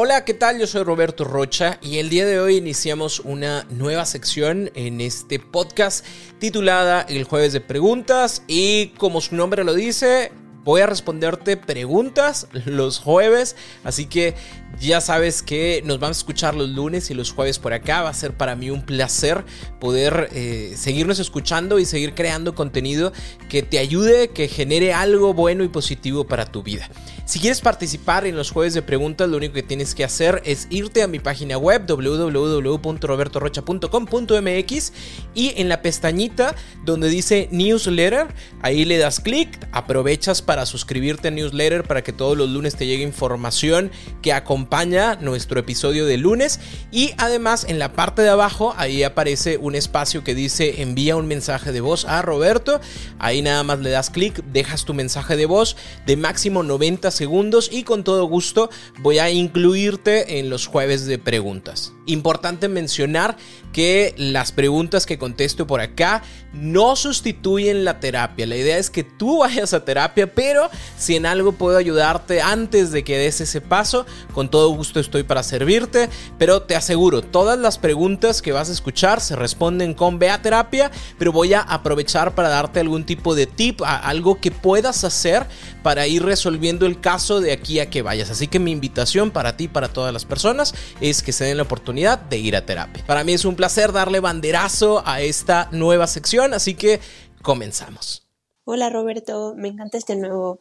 Hola, ¿qué tal? Yo soy Roberto Rocha y el día de hoy iniciamos una nueva sección en este podcast titulada El jueves de preguntas y como su nombre lo dice, voy a responderte preguntas los jueves, así que ya sabes que nos vamos a escuchar los lunes y los jueves por acá. Va a ser para mí un placer poder eh, seguirnos escuchando y seguir creando contenido que te ayude, que genere algo bueno y positivo para tu vida. Si quieres participar en los jueves de preguntas, lo único que tienes que hacer es irte a mi página web www.robertorocha.com.mx y en la pestañita donde dice newsletter, ahí le das clic, aprovechas para suscribirte a newsletter para que todos los lunes te llegue información que acompaña nuestro episodio de lunes y además en la parte de abajo ahí aparece un espacio que dice envía un mensaje de voz a Roberto, ahí nada más le das clic, dejas tu mensaje de voz de máximo 90 segundos y con todo gusto voy a incluirte en los jueves de preguntas. Importante mencionar que las preguntas que contesto por acá no sustituyen la terapia. La idea es que tú vayas a terapia, pero si en algo puedo ayudarte antes de que des ese paso, con todo gusto estoy para servirte. Pero te aseguro, todas las preguntas que vas a escuchar se responden con Ve a terapia, pero voy a aprovechar para darte algún tipo de tip, algo que puedas hacer para ir resolviendo el caso de aquí a que vayas. Así que mi invitación para ti, para todas las personas, es que se den la oportunidad de ir a terapia. Para mí es un placer darle banderazo a esta nueva sección, así que comenzamos. Hola Roberto, me encanta este nuevo,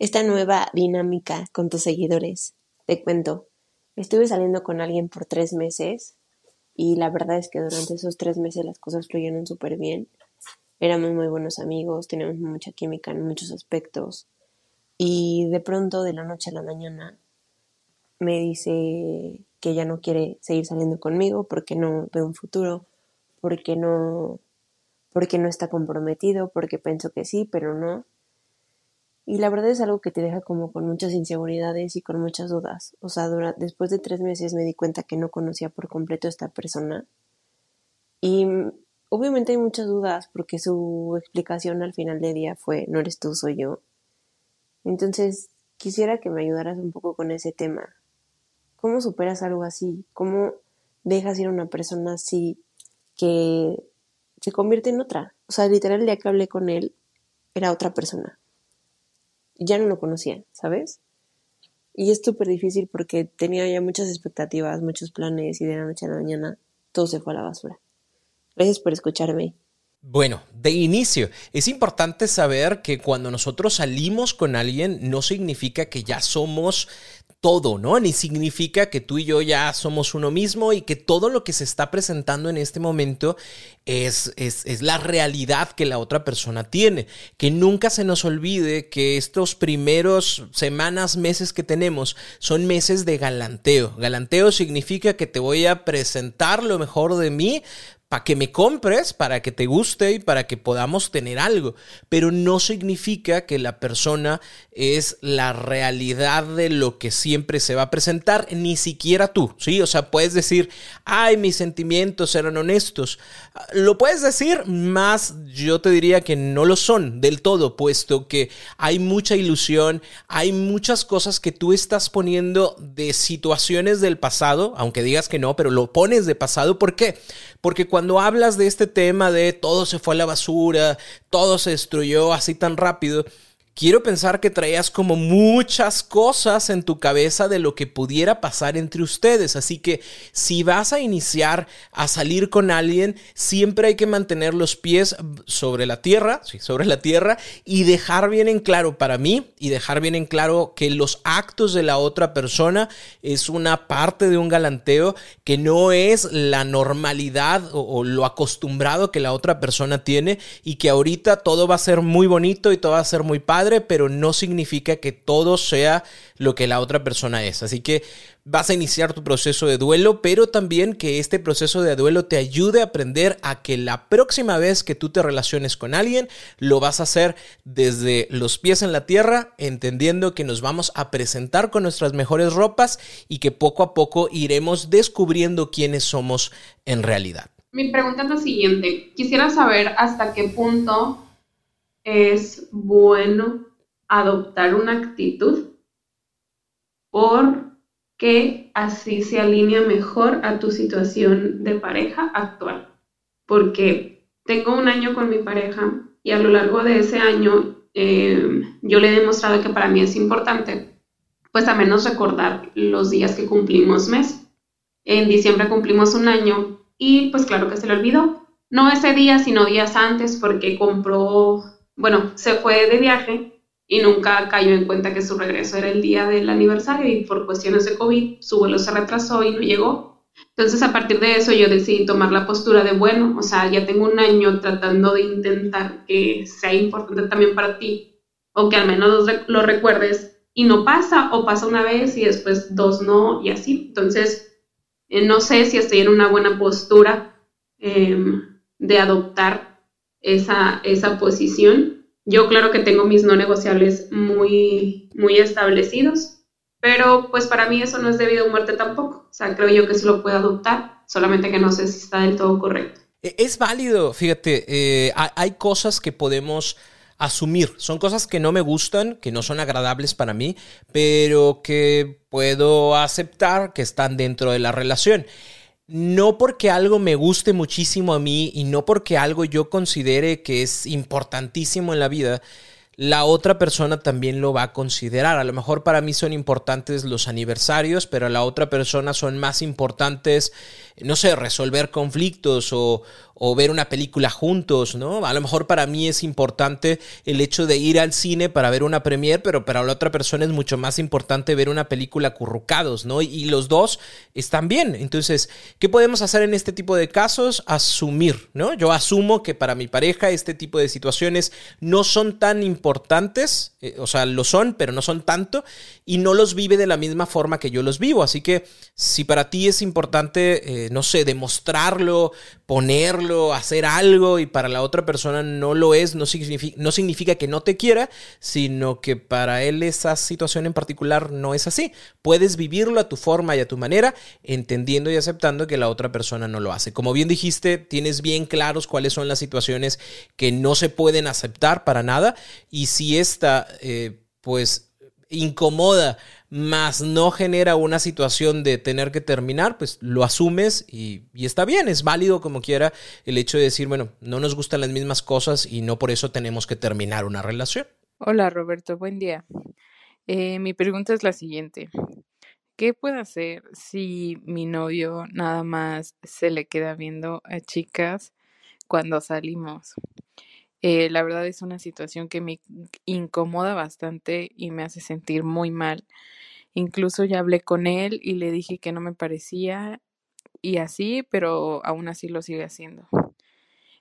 esta nueva dinámica con tus seguidores. Te cuento, estuve saliendo con alguien por tres meses y la verdad es que durante esos tres meses las cosas fluyeron súper bien. Éramos muy buenos amigos, teníamos mucha química en muchos aspectos y de pronto de la noche a la mañana me dice que ya no quiere seguir saliendo conmigo porque no ve un futuro, porque no porque no está comprometido, porque pienso que sí, pero no. Y la verdad es algo que te deja como con muchas inseguridades y con muchas dudas. O sea, después de tres meses me di cuenta que no conocía por completo a esta persona. Y obviamente hay muchas dudas porque su explicación al final del día fue, no eres tú, soy yo. Entonces, quisiera que me ayudaras un poco con ese tema. ¿Cómo superas algo así? ¿Cómo dejas ir a una persona así que se convierte en otra? O sea, literal, el día que hablé con él, era otra persona. Ya no lo conocía, ¿sabes? Y es súper difícil porque tenía ya muchas expectativas, muchos planes y de la noche a la mañana todo se fue a la basura. Gracias por escucharme. Bueno, de inicio, es importante saber que cuando nosotros salimos con alguien no significa que ya somos todo, ¿no? Ni significa que tú y yo ya somos uno mismo y que todo lo que se está presentando en este momento es, es, es, la realidad que la otra persona tiene. Que nunca se nos olvide que estos primeros semanas, meses que tenemos son meses de galanteo. Galanteo significa que te voy a presentar lo mejor de mí para que me compres, para que te guste y para que podamos tener algo. Pero no significa que la persona es la realidad de lo que siempre se va a presentar, ni siquiera tú, ¿sí? O sea, puedes decir, ay, mis sentimientos eran honestos. Lo puedes decir, más yo te diría que no lo son del todo, puesto que hay mucha ilusión, hay muchas cosas que tú estás poniendo de situaciones del pasado, aunque digas que no, pero lo pones de pasado. ¿Por qué? Porque cuando hablas de este tema de todo se fue a la basura, todo se destruyó así tan rápido, quiero pensar que traías como muchas cosas en tu cabeza de lo que pudiera pasar entre ustedes. Así que si vas a iniciar a salir con alguien, siempre hay que mantener los pies sobre la tierra, sí, sobre la tierra, y dejar bien en claro para mí y dejar bien en claro que los actos de la otra persona es una parte de un galanteo que no es la normalidad o, o lo acostumbrado que la otra persona tiene y que ahorita todo va a ser muy bonito y todo va a ser muy padre pero no significa que todo sea lo que la otra persona es. Así que vas a iniciar tu proceso de duelo, pero también que este proceso de duelo te ayude a aprender a que la próxima vez que tú te relaciones con alguien, lo vas a hacer desde los pies en la tierra, entendiendo que nos vamos a presentar con nuestras mejores ropas y que poco a poco iremos descubriendo quiénes somos en realidad. Mi pregunta es la siguiente. Quisiera saber hasta qué punto es bueno adoptar una actitud porque así se alinea mejor a tu situación de pareja actual. Porque tengo un año con mi pareja y a lo largo de ese año eh, yo le he demostrado que para mí es importante, pues a menos recordar los días que cumplimos mes. En diciembre cumplimos un año y pues claro que se le olvidó. No ese día, sino días antes porque compró bueno, se fue de viaje y nunca cayó en cuenta que su regreso era el día del aniversario y por cuestiones de COVID su vuelo se retrasó y no llegó. Entonces a partir de eso yo decidí tomar la postura de, bueno, o sea, ya tengo un año tratando de intentar que sea importante también para ti o que al menos lo, recuerdes y no pasa o pasa una vez y después dos no y así. Entonces, eh, no sé si estoy en una buena postura em, de adoptar esa, esa posición. Yo claro que tengo mis no negociables muy, muy establecidos, pero pues para mí eso no es debido a muerte tampoco. O sea, creo yo que se lo puedo adoptar, solamente que no sé si está del todo correcto. E, es válido, fíjate, eh, hay cosas que podemos asumir. Son cosas que no me gustan, que no son agradables para mí, pero que puedo aceptar que están dentro de la relación no porque algo me guste muchísimo a mí y no porque algo yo considere que es importantísimo en la vida, la otra persona también lo va a considerar. A lo mejor para mí son importantes los aniversarios, pero a la otra persona son más importantes, no sé, resolver conflictos o, ver una película juntos, ¿no? A lo mejor para mí es importante el hecho de ir al cine para ver una premiere, pero para la otra persona es mucho más importante ver una película currucados, ¿no? Y, los dos están bien. Entonces, ¿qué podemos hacer en este tipo de casos? Asumir, ¿no? Yo asumo que para mi pareja este tipo de situaciones no son tan importantes, eh, o sea, lo son, pero no son tanto, y no los vive de la misma forma que yo los vivo. Así que si para ti es importante, eh, no sé, demostrarlo, ponerlo, hacer algo y para la otra persona no lo es, no significa, no significa que no te quiera, sino que para él esa situación en particular no es así. Puedes vivirlo a tu forma y a tu manera, entendiendo y aceptando que la otra persona no lo hace. Como bien dijiste, tienes bien claros cuáles son las situaciones que no se pueden aceptar para nada y si esta, eh, pues incomoda, más no genera una situación de tener que terminar, pues lo asumes y, está bien, es válido como quiera el hecho de decir, bueno, no nos gustan las mismas cosas y no por eso tenemos que terminar una relación. Hola Roberto, buen día. Eh, mi pregunta es la siguiente. ¿Qué puedo hacer si mi novio nada más se le queda viendo a chicas cuando salimos? Eh, la verdad es una situación que me incomoda bastante y me hace sentir muy mal. Incluso ya hablé con él y le dije que no me parecía y así, pero aún así lo sigue haciendo.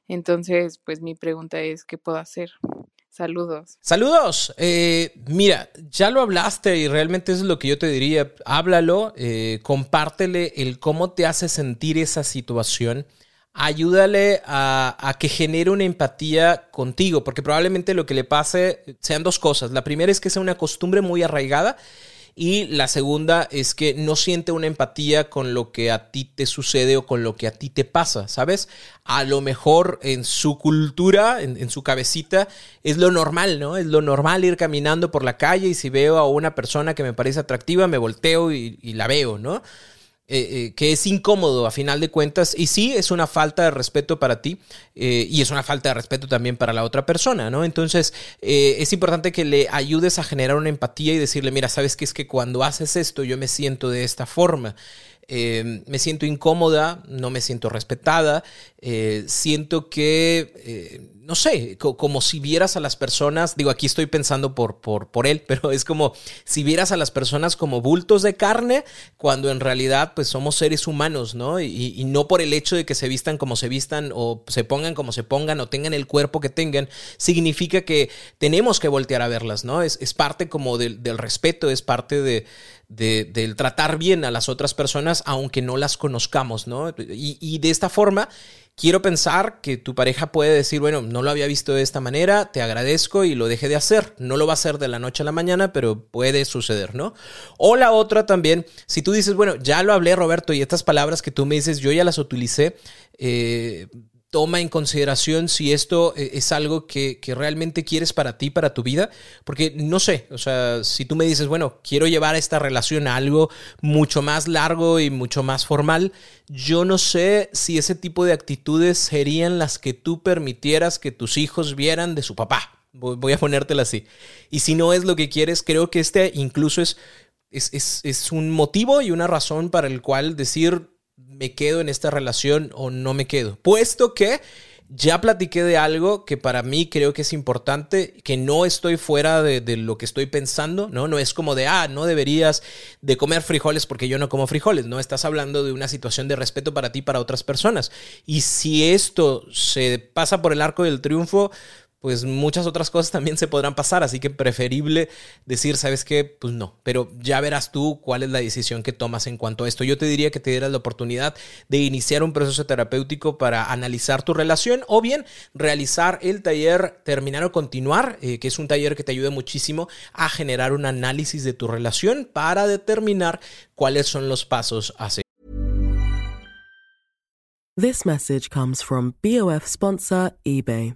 Entonces, pues mi pregunta es, ¿qué puedo hacer? Saludos. Saludos. Eh, mira, ya lo hablaste y realmente eso es lo que yo te diría. Háblalo, eh, compártele el cómo te hace sentir esa situación ayúdale a, que genere una empatía contigo, porque probablemente lo que le pase sean dos cosas. La primera es que sea una costumbre muy arraigada y la segunda es que no siente una empatía con lo que a ti te sucede o con lo que a ti te pasa, ¿sabes? A lo mejor en su cultura, en, su cabecita, es lo normal, ¿no? Es lo normal ir caminando por la calle y si veo a una persona que me parece atractiva, me volteo y, la veo, ¿no? Eh, eh, que es incómodo a final de cuentas y sí es una falta de respeto para ti eh, y es una falta de respeto también para la otra persona, ¿no? Entonces es importante que le ayudes a generar una empatía y decirle, mira, sabes que es que cuando haces esto yo me siento de esta forma. Me siento incómoda, no me siento respetada, siento que no sé, como si vieras a las personas, digo, aquí estoy pensando por, por, por él, pero es como si vieras a las personas como bultos de carne, cuando en realidad pues somos seres humanos, ¿no? Y, y, no por el hecho de que se vistan como se vistan o se pongan como se pongan o tengan el cuerpo que tengan, significa que tenemos que voltear a verlas, ¿no? Es, es parte como del, del respeto, es parte de, de, del tratar bien a las otras personas, aunque no las conozcamos, ¿no? Y, y de esta forma Quiero pensar que tu pareja puede decir, bueno, no lo había visto de esta manera, te agradezco y lo deje de hacer. No lo va a hacer de la noche a la mañana, pero puede suceder, ¿no? O la otra también, si tú dices, bueno, ya lo hablé Roberto y estas palabras que tú me dices, yo ya las utilicé, eh, toma en consideración si esto eh, es algo que, realmente quieres para ti, para tu vida, porque no sé, o sea, si tú me dices, bueno, quiero llevar esta relación a algo mucho más largo y mucho más formal, yo no sé si ese tipo de actitudes serían las que tú permitieras que tus hijos vieran de su papá. Voy a ponértela así. Y si no es lo que quieres, creo que este incluso es, es, es un motivo y una razón para el cual decir, me quedo en esta relación o no me quedo. Puesto que ya platiqué de algo que para mí creo que es importante, que no estoy fuera de, lo que estoy pensando, ¿no? No es como de, ah, no deberías de comer frijoles porque yo no como frijoles, ¿no? Estás hablando de una situación de respeto para ti, para otras personas. Y si esto se pasa por el arco del triunfo, pues muchas otras cosas también se podrán pasar, así que preferible decir, ¿sabes qué? Pues no, pero ya verás tú cuál es la decisión que tomas en cuanto a esto. Yo te diría que te dieras la oportunidad de iniciar un proceso terapéutico para analizar tu relación o bien realizar el taller Terminar o Continuar, eh, que es un taller que te ayuda muchísimo a generar un análisis de tu relación para determinar cuáles son los pasos a seguir. This message comes from BOF sponsor eBay.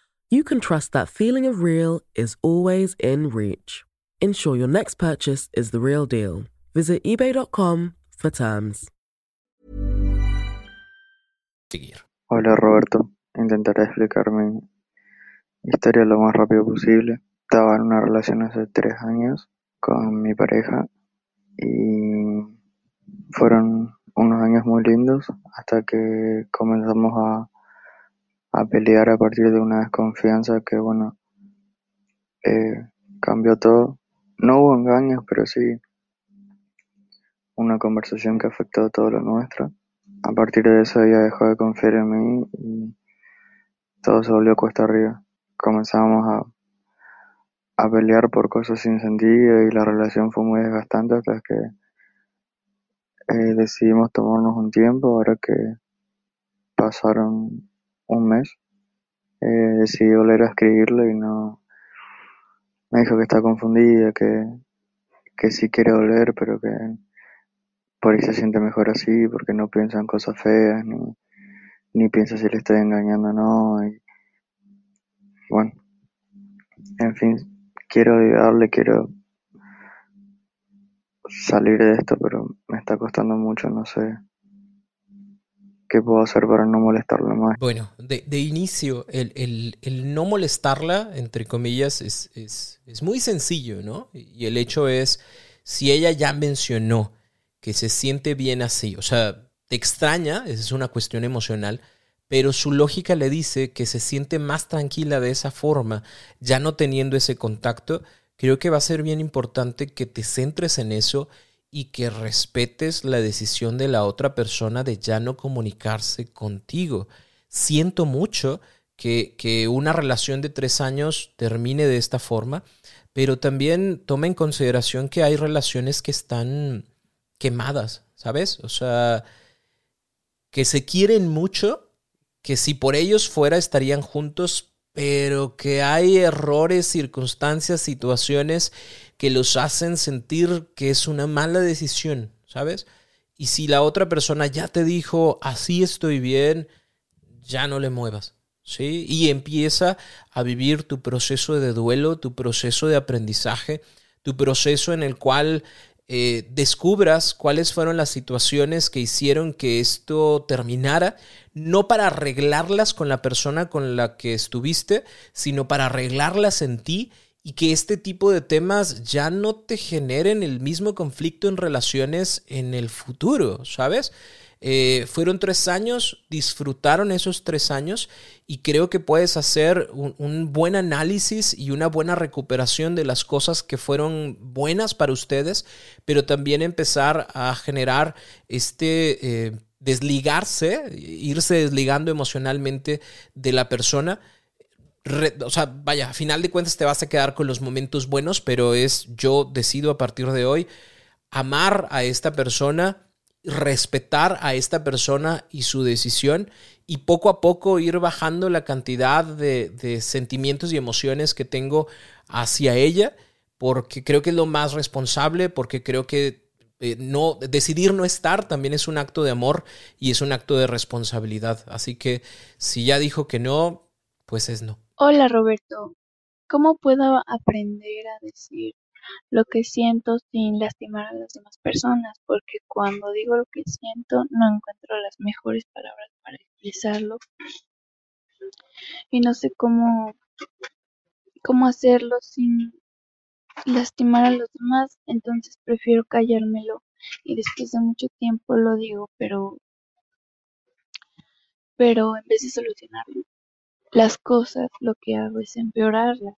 you can trust that feeling of real is always in reach. Ensure your next purchase is the real deal. Visit eBay.com for terms. Hola Roberto, intentaré explicar mi historia lo más rápido posible. Estaba en una relación hace tres años con mi pareja y fueron unos años muy lindos hasta que comenzamos a a pelear a partir de una desconfianza que, bueno, eh, cambió todo. No hubo engaños, pero sí una conversación que afectó todo lo nuestro. A partir de eso ella dejó de confiar en mí y todo se volvió cuesta arriba. Comenzamos a, a pelear por cosas sin sentido y la relación fue muy desgastante hasta que eh, decidimos tomarnos un tiempo, ahora que pasaron un mes, eh, decidí volver a escribirle y no... Me dijo que está confundida, que, que sí quiere volver, pero que por ahí se siente mejor así, porque no piensa en cosas feas, ni, ni piensa si le estoy engañando o no. Y, bueno, en fin, quiero ayudarle, quiero salir de esto, pero me está costando mucho, no sé ¿Qué puedo hacer para no molestarla más? Bueno, de, inicio, el, no molestarla, entre comillas, es, es, muy sencillo, ¿no? Y el hecho es, si ella ya mencionó que se siente bien así, o sea, te extraña, es una cuestión emocional, pero su lógica le dice que se siente más tranquila de esa forma, ya no teniendo ese contacto, creo que va a ser bien importante que te centres en eso y que respetes la decisión de la otra persona de ya no comunicarse contigo. Siento mucho que, que, una relación de tres años termine de esta forma, pero también toma en consideración que hay relaciones que están, quemadas, ¿sabes? O sea, que se quieren mucho, que si por ellos fuera estarían juntos, pero que hay errores, circunstancias, situaciones que los hacen sentir que es una mala decisión, ¿sabes? Y si la otra persona ya te dijo, así estoy bien, ya no le muevas. ¿Sí? Y empieza a vivir tu proceso de duelo, tu proceso de aprendizaje, tu proceso en el cual eh, descubras cuáles fueron las situaciones que hicieron que esto terminara, no para arreglarlas con la persona con la que estuviste, sino para arreglarlas en ti y que este tipo de temas ya no te generen el mismo conflicto en relaciones en el futuro, ¿sabes? Eh, fueron tres años, disfrutaron esos tres años y creo que puedes hacer un, buen análisis y una buena recuperación de las cosas que fueron buenas para ustedes, pero también empezar a generar este eh, desligarse, irse desligando emocionalmente de la persona. O sea, vaya, a final de cuentas te vas a quedar con los momentos buenos, pero es yo decido a partir de hoy amar a esta persona respetar a esta persona y su decisión y poco a poco ir bajando la cantidad de, sentimientos y emociones que tengo hacia ella, porque creo que es lo más responsable, porque creo que eh, no decidir no estar también es un acto de amor y es un acto de responsabilidad. Así que si ya dijo que no, pues es no. Hola Roberto, ¿cómo puedo aprender a decir lo que siento sin lastimar a las demás personas, porque cuando digo lo que siento no encuentro las mejores palabras para expresarlo. Y no sé cómo cómo hacerlo sin lastimar a los demás, entonces prefiero callármelo. Y después de mucho tiempo lo digo, pero pero en vez de solucionar las cosas, lo que hago es empeorarlas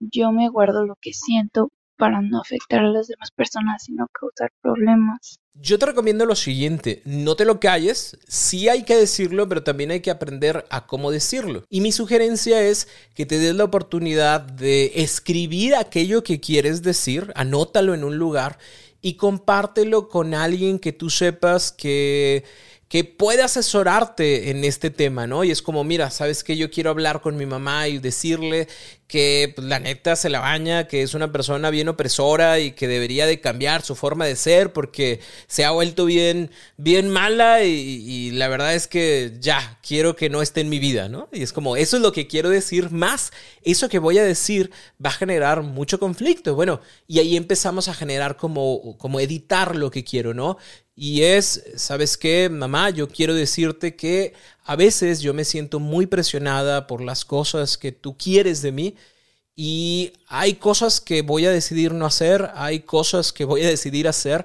yo me guardo lo que siento para no afectar a las demás personas y no causar problemas. Yo te recomiendo lo siguiente, no te lo calles, sí hay que decirlo, pero también hay que aprender a cómo decirlo. Y mi sugerencia es que te des la oportunidad de escribir aquello que quieres decir, anótalo en un lugar y compártelo con alguien que tú sepas que que puede asesorarte en este tema, ¿no? Y es como, mira, sabes que yo quiero hablar con mi mamá y decirle que pues, la neta se la baña, que es una persona bien opresora y que debería de cambiar su forma de ser porque se ha vuelto bien, bien mala y, y, la verdad es que ya, quiero que no esté en mi vida, ¿no? Y es como, eso es lo que quiero decir, más eso que voy a decir va a generar mucho conflicto. Bueno, y ahí empezamos a generar como, como editar lo que quiero, ¿no? Y es, ¿sabes qué, mamá? Yo quiero decirte que a veces yo me siento muy presionada por las cosas que tú quieres de mí y hay cosas que voy a decidir no hacer, hay cosas que voy a decidir hacer,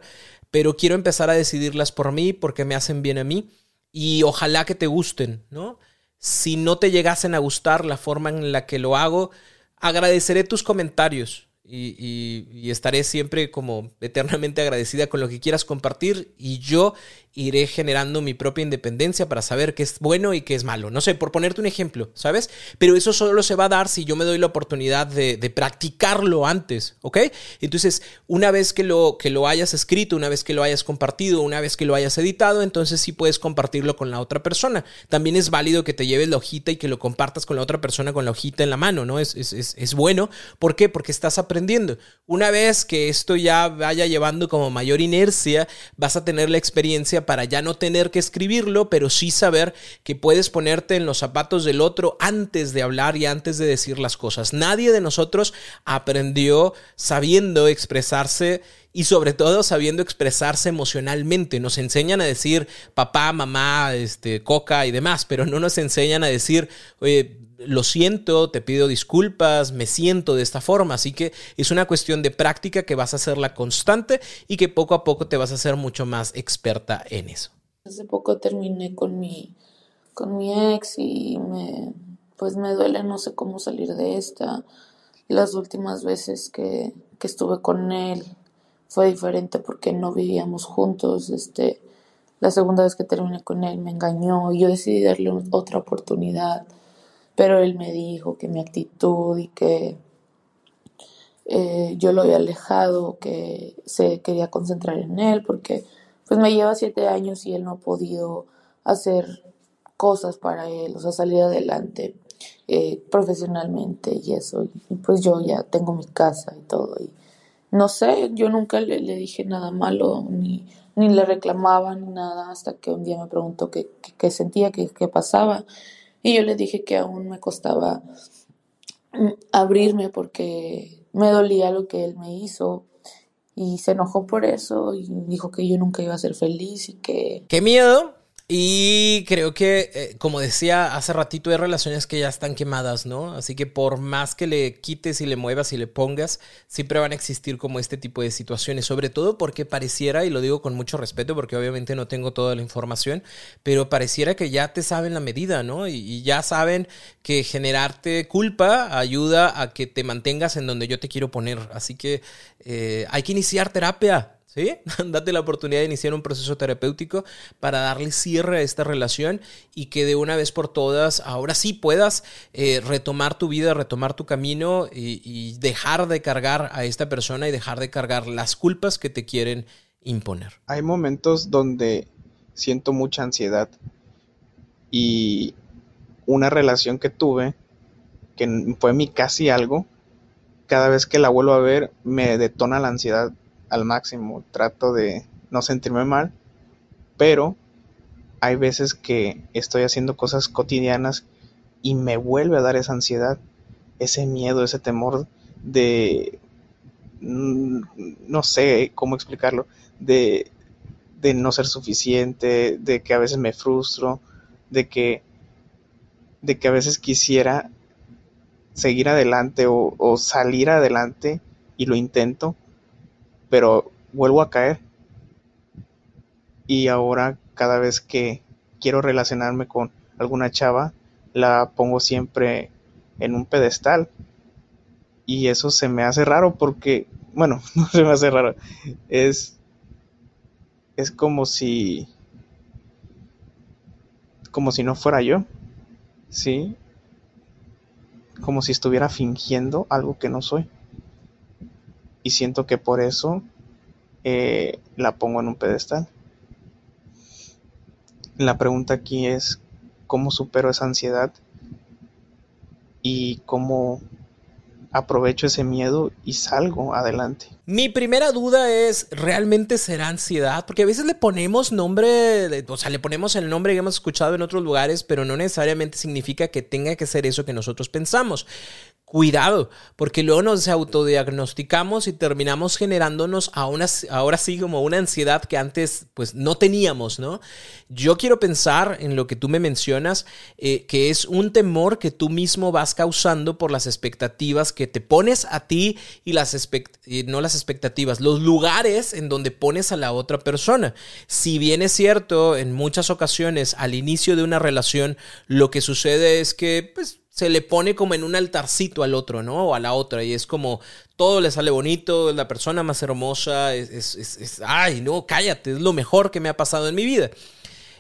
pero quiero empezar a decidirlas por mí porque me hacen bien a mí y ojalá que te gusten, ¿no? Si no te llegasen a gustar la forma en la que lo hago, agradeceré tus comentarios y, estaré siempre como eternamente agradecida con lo que quieras compartir. Y yo iré generando mi propia independencia para saber qué es bueno y qué es malo. No sé, por ponerte un ejemplo, ¿sabes? Pero eso solo se va a dar si yo me doy la oportunidad de, practicarlo antes, ¿ok? Entonces, una vez que lo, que lo hayas escrito, una vez que lo hayas compartido, una vez que lo hayas editado, entonces sí puedes compartirlo con la otra persona. También es válido que te lleves la hojita y que lo compartas con la otra persona con la hojita en la mano, ¿no? Es, es, es, es bueno. ¿Por qué? Porque estás aprendiendo. Una vez que esto ya vaya llevando como mayor inercia, vas a tener la experiencia para ya no tener que escribirlo, pero sí saber que puedes ponerte en los zapatos del otro antes de hablar y antes de decir las cosas. Nadie de nosotros aprendió sabiendo expresarse y sobre todo sabiendo expresarse emocionalmente. Nos enseñan a decir papá, mamá, este, coca y demás, pero no nos enseñan a decir, oye, lo siento, te pido disculpas, me siento de esta forma. Así que es una cuestión de práctica que vas a hacerla constante y que poco a poco te vas a hacer mucho más experta en eso. Hace poco terminé con mi, con mi ex y me, pues me duele, no sé cómo salir de esta. Las últimas veces que, que estuve con él fue diferente porque no vivíamos juntos. Este, la segunda vez que terminé con él me engañó y yo decidí darle otra oportunidad pero él me dijo que mi actitud y que eh, yo lo había alejado, que se quería concentrar en él, porque pues me lleva siete años y él no ha podido hacer cosas para él, o sea, salir adelante eh, profesionalmente y eso. Y pues yo ya tengo mi casa y todo. Y no sé, yo nunca le, le dije nada malo, ni, ni le reclamaba, ni nada, hasta que un día me preguntó qué, qué, sentía, qué, qué pasaba. Y yo le dije que aún me costaba mm, abrirme porque me dolía lo que él me hizo y se enojó por eso y dijo que yo nunca iba a ser feliz y que... ¡Qué miedo! Y creo que, eh, como decía hace ratito, hay relaciones que ya están quemadas, ¿no? Así que por más que le quites y le muevas y le pongas, siempre van a existir como este tipo de situaciones, sobre todo porque pareciera, y lo digo con mucho respeto porque obviamente no tengo toda la información, pero pareciera que ya te saben la medida, ¿no? Y, ya saben que generarte culpa ayuda a que te mantengas en donde yo te quiero poner. Así que eh, hay que iniciar terapia. ¿Sí? Date la oportunidad de iniciar un proceso terapéutico para darle cierre a esta relación y que de una vez por todas ahora sí puedas eh, retomar tu vida, retomar tu camino y, y, dejar de cargar a esta persona y dejar de cargar las culpas que te quieren imponer. Hay momentos donde siento mucha ansiedad y una relación que tuve, que fue mi casi algo, cada vez que la vuelvo a ver me detona la ansiedad al máximo, trato de no sentirme mal, pero hay veces que estoy haciendo cosas cotidianas y me vuelve a dar esa ansiedad, ese miedo, ese temor de, mm, no sé cómo explicarlo, de, de no ser suficiente, de que a veces me frustro, de que, de que a veces quisiera seguir adelante o, o salir adelante y lo intento, pero vuelvo a caer. Y ahora cada vez que quiero relacionarme con alguna chava, la pongo siempre en un pedestal. Y eso se me hace raro porque, bueno, no se me hace raro. Es, es como si, como si no fuera yo. ¿Sí? Como si estuviera fingiendo algo que no soy y siento que por eso eh, la pongo en un pedestal. La pregunta aquí es cómo supero esa ansiedad y cómo aprovecho ese miedo y salgo adelante. Mi primera duda es, ¿realmente será ansiedad? Porque a veces le ponemos nombre, o sea, le ponemos el nombre que hemos escuchado en otros lugares, pero no necesariamente significa que tenga que ser eso que nosotros pensamos cuidado, porque luego nos autodiagnosticamos y terminamos generándonos a una, ahora sí como una ansiedad que antes pues no teníamos, ¿no? Yo quiero pensar en lo que tú me mencionas, eh, que es un temor que tú mismo vas causando por las expectativas que te pones a ti y las no las expectativas, los lugares en donde pones a la otra persona. Si bien es cierto, en muchas ocasiones al inicio de una relación lo que sucede es que pues se le pone como en un altarcito al otro, ¿no? O a la otra. Y es como todo le sale bonito, es la persona más hermosa, es, es, es, ay, no, cállate, es lo mejor que me ha pasado en mi vida.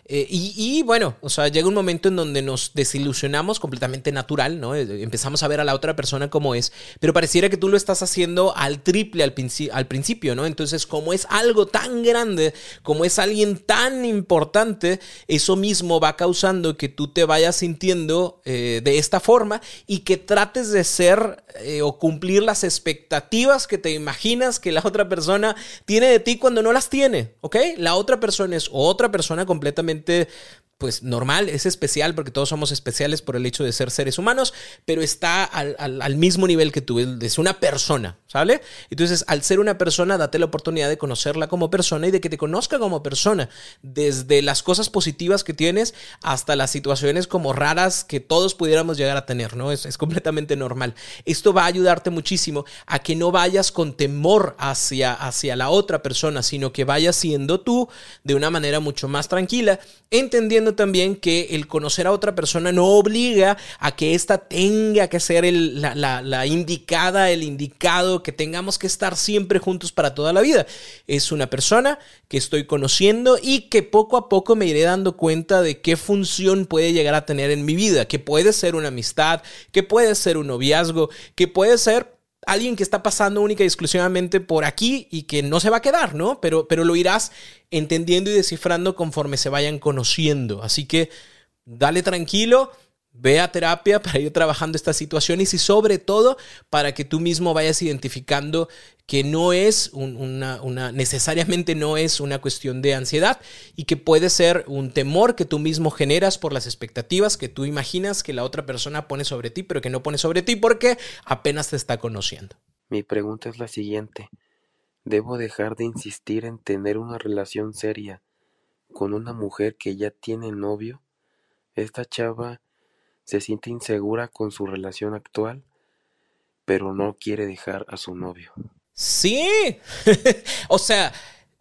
Eh, y, bueno, o sea, llega un momento en donde nos desilusionamos completamente natural, ¿no? Eh, empezamos a ver a la otra persona como es, pero pareciera que tú lo estás haciendo al triple al, al principio, ¿no? Entonces, como es algo tan grande, como es alguien tan importante, eso mismo va causando que tú te vayas sintiendo eh, de esta forma y que trates de ser o cumplir las expectativas que te imaginas que la otra persona tiene de ti cuando no las tiene, ¿ok? La otra persona es otra persona completamente realmente pues normal, es especial porque todos somos especiales por el hecho de ser seres humanos, pero está al, mismo nivel que tú, es una persona, ¿sale? Entonces, al ser una persona, date la oportunidad de conocerla como persona y de que te conozca como persona, desde las cosas positivas que tienes hasta las situaciones como raras que todos pudiéramos llegar a tener, ¿no? Es, es completamente normal. Esto va a ayudarte muchísimo a que no vayas con temor hacia, hacia la otra persona, sino que vayas siendo tú de una manera mucho más tranquila, entendiendo también que el conocer a otra persona no obliga a que ésta tenga que ser la, indicada, el indicado, que tengamos que estar siempre juntos para toda la vida. Es una persona que estoy conociendo y que poco a poco me iré dando cuenta de qué función puede llegar a tener en mi vida, que puede ser una amistad, que puede ser un noviazgo, que puede ser alguien que está pasando única y exclusivamente por aquí y que no se va a quedar, ¿no? Pero, pero lo irás entendiendo y descifrando conforme se vayan conociendo. Así que dale tranquilo, Ve a terapia para ir trabajando estas situaciones y sobre todo para que tú mismo vayas identificando que no es una, una, necesariamente no es una cuestión de ansiedad y que puede ser un temor que tú mismo generas por las expectativas que tú imaginas que la otra persona pone sobre ti, pero que no pone sobre ti porque apenas te está conociendo. Mi pregunta es la siguiente. ¿Debo dejar de insistir en tener una relación seria con una mujer que ya tiene novio? Esta chava se siente insegura con su relación actual, pero no quiere dejar a su novio. Sí, o sea,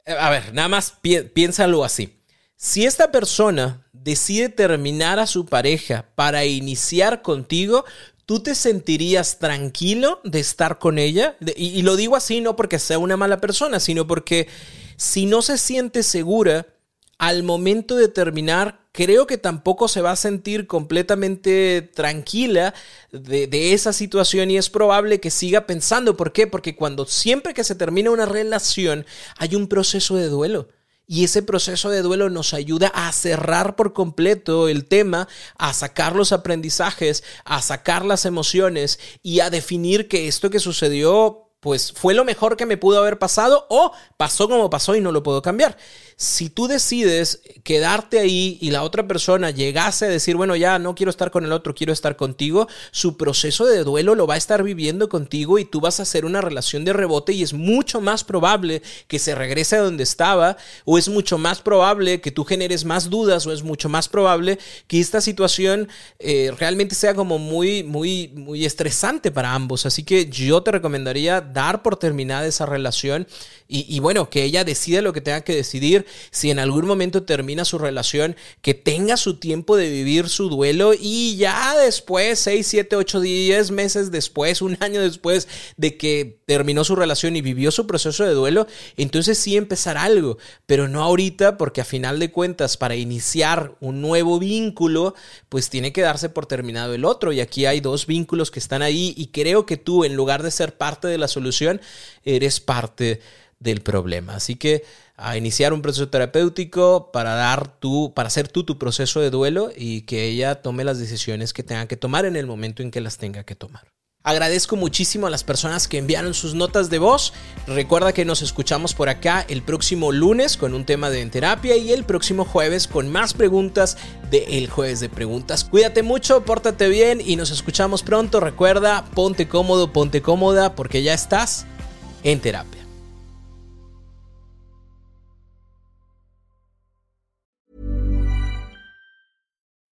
a ver, nada más piénsalo así. Si esta persona decide terminar a su pareja para iniciar contigo, ¿tú te sentirías tranquilo de estar con ella? y lo digo así no porque sea una mala persona, sino porque si no se siente segura, al momento de terminar, creo que tampoco se va a sentir completamente tranquila de, esa situación y es probable que siga pensando. ¿Por qué? Porque cuando siempre que se termina una relación hay un proceso de duelo. Y ese proceso de duelo nos ayuda a cerrar por completo el tema, a sacar los aprendizajes, a sacar las emociones y a definir que esto que sucedió pues fue lo mejor que me pudo haber pasado o pasó como pasó y no lo puedo cambiar. Si tú decides quedarte ahí y la otra persona llegase a decir, bueno, ya no quiero estar con el otro, quiero estar contigo, su proceso de duelo lo va a estar viviendo contigo y tú vas a hacer una relación de rebote y es mucho más probable que se regrese a donde estaba o es mucho más probable que tú generes más dudas o es mucho más probable que esta situación eh, realmente sea como muy, muy, muy estresante para ambos. Así que yo te recomendaría dar por terminada esa relación y, bueno, que ella decida lo que tenga que decidir. Si en algún momento termina su relación, que tenga su tiempo de vivir su duelo y ya después, 6, 7, 8, 10 meses después, un año después de que terminó su relación y vivió su proceso de duelo, entonces sí empezar algo, pero no ahorita porque a final de cuentas para iniciar un nuevo vínculo, pues tiene que darse por terminado el otro y aquí hay dos vínculos que están ahí y creo que tú en lugar de ser parte de la solución, eres parte del problema. Así que a iniciar un proceso terapéutico para dar tú, para hacer tú tu proceso de duelo y que ella tome las decisiones que tenga que tomar en el momento en que las tenga que tomar. Agradezco muchísimo a las personas que enviaron sus notas de voz. Recuerda que nos escuchamos por acá el próximo lunes con un tema de terapia y el próximo jueves con más preguntas de El Jueves de Preguntas. Cuídate mucho, pórtate bien y nos escuchamos pronto. Recuerda, ponte cómodo, ponte cómoda porque ya estás en terapia.